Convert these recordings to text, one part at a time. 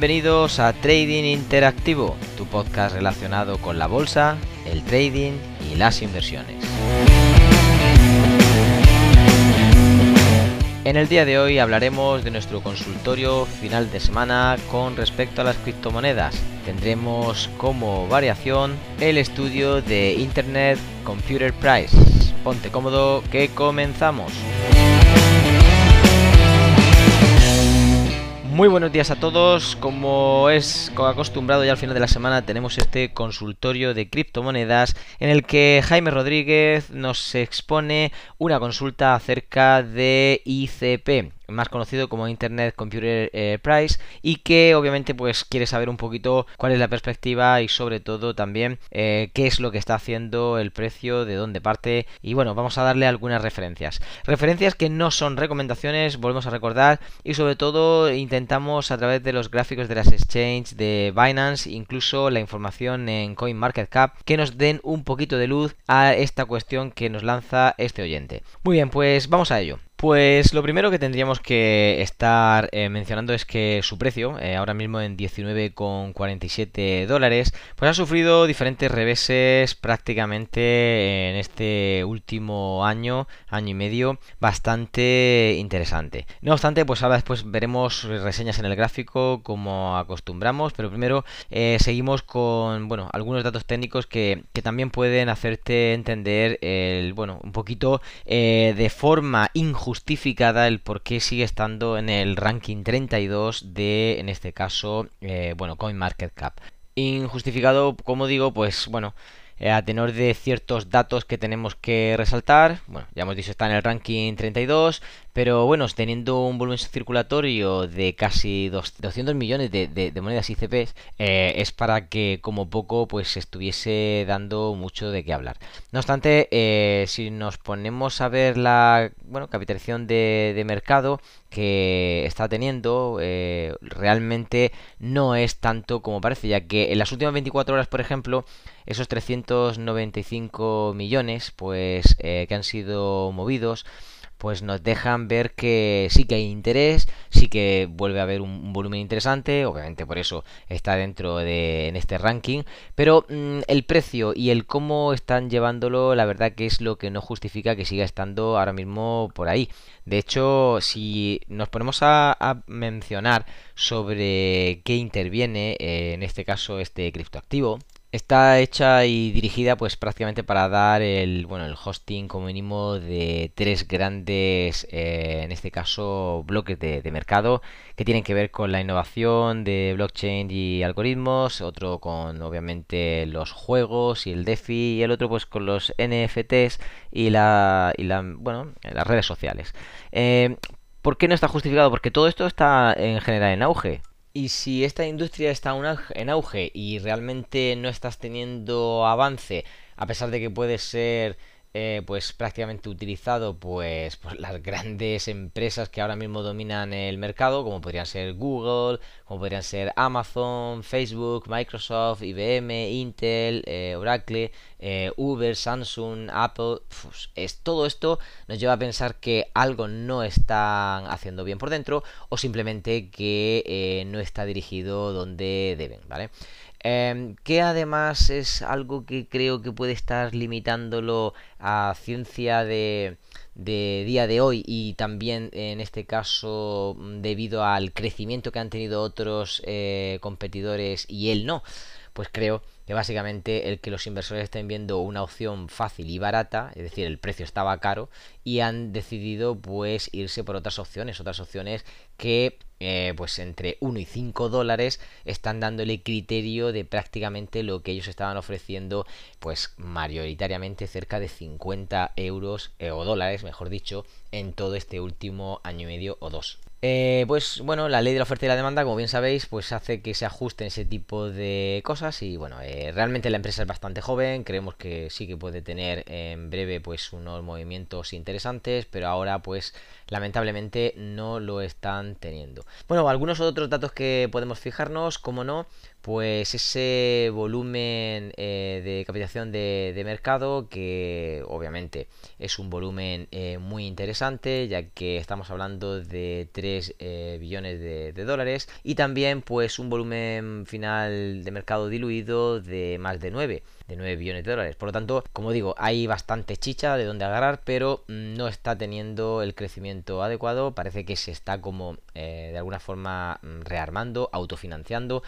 Bienvenidos a Trading Interactivo, tu podcast relacionado con la bolsa, el trading y las inversiones. En el día de hoy hablaremos de nuestro consultorio final de semana con respecto a las criptomonedas. Tendremos como variación el estudio de Internet Computer Price. Ponte cómodo que comenzamos. Muy buenos días a todos, como es acostumbrado ya al final de la semana tenemos este consultorio de criptomonedas en el que Jaime Rodríguez nos expone una consulta acerca de ICP, más conocido como Internet Computer eh, Price y que obviamente pues quiere saber un poquito cuál es la perspectiva y sobre todo también eh, qué es lo que está haciendo el precio, de dónde parte y bueno, vamos a darle algunas referencias. Referencias que no son recomendaciones, volvemos a recordar y sobre todo intentamos a través de los gráficos de las exchanges de Binance, incluso la información en CoinMarketCap, que nos den un poquito de luz a esta cuestión que nos lanza este oyente. Muy bien, pues vamos a ello. Pues lo primero que tendríamos que estar eh, mencionando es que su precio, eh, ahora mismo en 19,47 dólares, pues ha sufrido diferentes reveses prácticamente en este último año, año y medio, bastante interesante. No obstante, pues ahora después veremos reseñas en el gráfico como acostumbramos, pero primero eh, seguimos con, bueno, algunos datos técnicos que, que, también pueden hacerte entender el, bueno, un poquito de forma injusta justificada el por qué sigue estando en el ranking 32 de, en este caso, eh, bueno, CoinMarketCap. Injustificado, como digo, pues bueno, eh, a tenor de ciertos datos que tenemos que resaltar. Bueno, ya hemos dicho está en el ranking 32, pero bueno, teniendo un volumen circulatorio de casi 200 millones de, monedas ICP, eh, es para que como poco pues estuviese dando mucho de qué hablar. No obstante, eh, si nos ponemos a ver la bueno, capitalización de, mercado que está teniendo, eh, realmente no es tanto como parece, ya que en las últimas 24 horas, por ejemplo, esos 395 millones pues que han sido movidos pues nos dejan ver que sí que hay interés, sí que vuelve a haber un, volumen interesante, obviamente por eso está dentro de en este ranking, pero mm, el precio y el cómo están llevándolo, la verdad que es lo que no justifica que siga estando ahora mismo por ahí. De hecho, si nos ponemos a, mencionar sobre qué interviene, eh, en este caso este criptoactivo, Está hecha y dirigida pues prácticamente para dar el bueno el hosting como mínimo de tres grandes eh, en este caso bloques de, mercado que tienen que ver con la innovación de blockchain y algoritmos, otro con obviamente los juegos y el DeFi y el otro pues con los NFTs y la, y la bueno las redes sociales. Eh, ¿Por qué no está justificado? Porque todo esto está en general en auge. Y si esta industria está en auge y realmente no estás teniendo avance, a pesar de que puede ser eh, pues prácticamente utilizado pues por las grandes empresas que ahora mismo dominan el mercado como podrían ser Google como podrían ser Amazon Facebook Microsoft IBM Intel eh, Oracle eh, Uber Samsung Apple. Es todo esto nos lleva a pensar que algo no están haciendo bien por dentro o simplemente que no está dirigido donde deben vale Em, que además es algo que creo que puede estar limitándolo a ciencia de, día de hoy y también en este caso mm, debido al crecimiento que han tenido otros eh, competidores y él no pues creo que básicamente el que los inversores estén viendo una opción fácil y barata, es decir, el precio estaba caro y han decidido pues irse por otras opciones, otras opciones que eh, pues entre 1 y 5 dólares están dándole criterio de prácticamente lo que ellos estaban ofreciendo pues mayoritariamente cerca de 50 euros eh, o dólares mejor dicho en todo este último año y medio o dos eh, pues bueno, la ley de la oferta y la demanda, como bien sabéis, pues hace que se ajusten ese tipo de cosas y bueno, realmente la empresa es bastante joven, creemos que sí que puede tener en breve pues unos movimientos interesantes, pero ahora pues lamentablemente no lo están teniendo. Bueno, algunos otros datos que podemos fijarnos, como no, pues ese volumen eh, de capitalización de, mercado que obviamente es un volumen eh, muy interesante ya que estamos hablando de 3 bastantes eh, billones de, dólares y también pues un volumen final de mercado diluido de más de 9 de 9 billones de dólares. Por lo tanto, como digo, hay bastante chicha de donde agarrar, pero no está teniendo el crecimiento adecuado. Parece que se está como de alguna forma mm, rearmando, autofinanciando.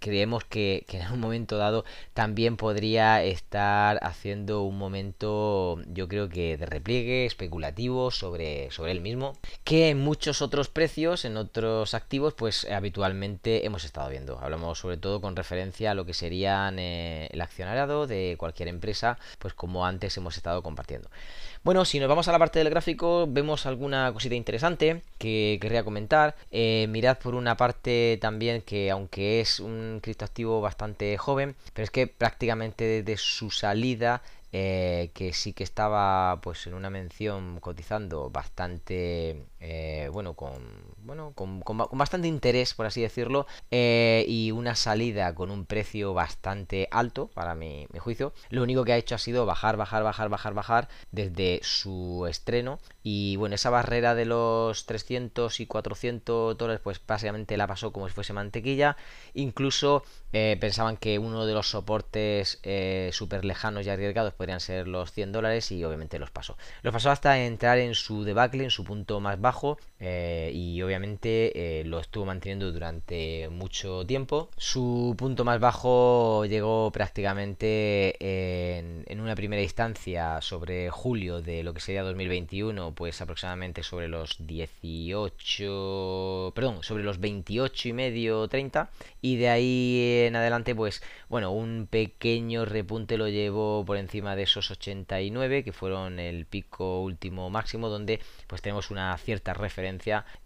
Creemos que, en un momento dado también podría estar haciendo un momento, yo creo que de repliegue especulativo sobre, sobre él mismo, que en muchos otros precios, en otros activos, pues habitualmente hemos estado viendo. Hablamos sobre todo con referencia a lo que serían eh, el accionariado de cualquier empresa, pues como antes hemos estado compartiendo. Bueno, si nos vamos a la parte del gráfico, vemos alguna cosita interesante que querría comentar. Eh, mirad por una parte también que aunque es un criptoactivo bastante joven, pero es que prácticamente desde su salida eh, que sí que estaba pues en una mención cotizando bastante eh, bueno con bueno con, con, bastante interés por así decirlo eh, y una salida con un precio bastante alto para mi, juicio. Lo único que ha hecho ha sido bajar bajar bajar bajar bajar desde su estreno. Y bueno esa barrera de los 300 y 400 dólares pues básicamente la pasó como si fuese mantequilla. Incluso pensaban que uno de los soportes súper lejanos y arriesgados podrían ser los 100 dólares y obviamente los pasó. Los pasó hasta entrar en su debacle, en su punto más bajo eh, y obviamente eh, lo estuvo manteniendo durante mucho tiempo. Su punto más bajo llegó prácticamente en, una primera instancia sobre julio de lo que sería 2021, pues aproximadamente sobre los 18, perdón, sobre los 28 y medio, 30 y de ahí en adelante pues bueno, un pequeño repunte lo llevó por encima de esos 89 que fueron el pico último máximo donde pues tenemos una cierta referencia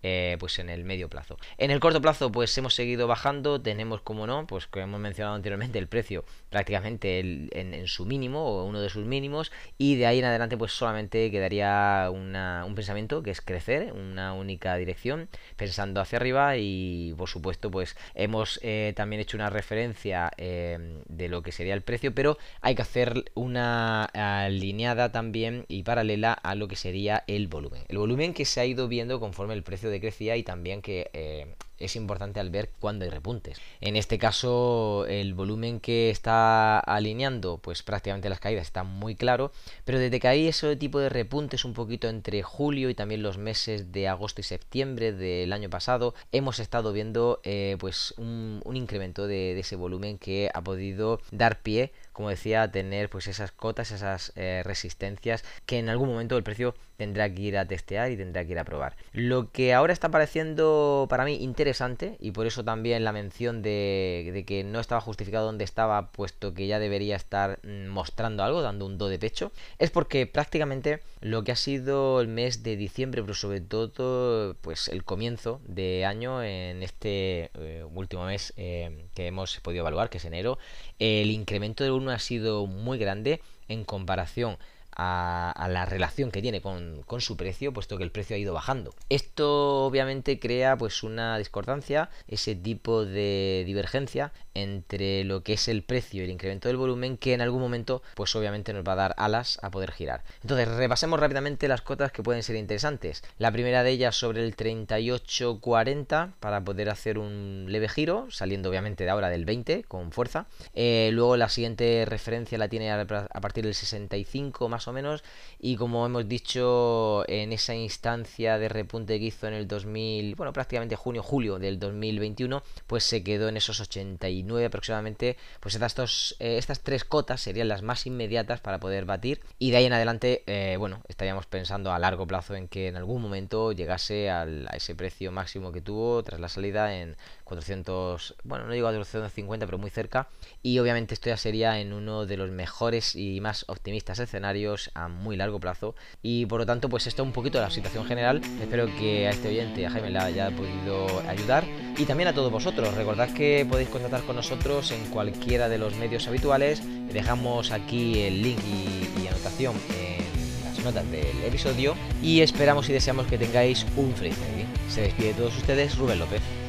eh, pues en el medio plazo en el corto plazo pues hemos seguido bajando tenemos como no pues como hemos mencionado anteriormente el precio prácticamente en, su mínimo o uno de sus mínimos y de ahí en adelante pues solamente quedaría un pensamiento que es crecer una única dirección pensando hacia arriba y por supuesto pues hemos eh, también hecho una referencia eh, de lo que sería el precio pero hay que hacer una alineada también y paralela a lo que sería el volumen. El volumen que se ha ido viendo el precio decrecía y también que eh, es importante al ver cuando hay repuntes. En este caso, el volumen que está alineando, pues prácticamente las caídas está muy claro, pero desde que hay ese tipo de repuntes un poquito entre julio y también los meses de agosto y septiembre del año pasado, hemos estado viendo eh, pues un, incremento de, ese volumen que ha podido dar pie como decía, tener pues esas cotas, esas eh, resistencias que en algún momento el precio tendrá que ir a testear y tendrá que ir a probar. Lo que ahora está pareciendo para mí interesante y por eso también la mención de, que no estaba justificado donde estaba, puesto que ya debería estar mm, mostrando algo, dando un do de pecho, es porque prácticamente lo que ha sido el mes de diciembre, pero sobre todo pues el comienzo de año en este eh, último mes eh, que hemos podido evaluar, que es enero, el incremento 1 ha sido muy grande en comparación a, la relación que tiene con, su precio, puesto que el precio ha ido bajando. Esto obviamente crea pues una discordancia, ese tipo de divergencia entre lo que es el precio y el incremento del volumen que en algún momento pues obviamente nos va a dar alas a poder girar. Entonces repasemos rápidamente las cotas que pueden ser interesantes. La primera de ellas sobre el 38.40 para poder hacer un leve giro, saliendo obviamente de ahora del 20 con fuerza. Eh, luego la siguiente referencia la tiene a partir del 65 más o menos. Y como hemos dicho en esa instancia de repunte que hizo en el 2000, bueno prácticamente junio, julio del 2021 pues se quedó en esos 89 aproximadamente. Pues estas, dos, eh, estas tres cotas serían las más inmediatas para poder batir. Y de ahí en adelante eh, bueno estaríamos pensando a largo plazo en que en algún momento llegase a ese precio máximo que tuvo tras la salida en 400, bueno, no digo a 450, pero muy cerca. Y obviamente esto ya sería en uno de los mejores y más optimistas escenarios a muy largo plazo. Y por lo tanto, pues esto es un poquito la situación general. Espero que a este oyente, a Jaime, le haya podido ayudar. Y también a todos vosotros. Recordad que podéis contactar con nosotros en cualquiera de los medios habituales. Dejamos aquí el link y, anotación en las notas del episodio. Y esperamos y deseamos que tengáis un feliz día. Se despide de todos ustedes Rubén López.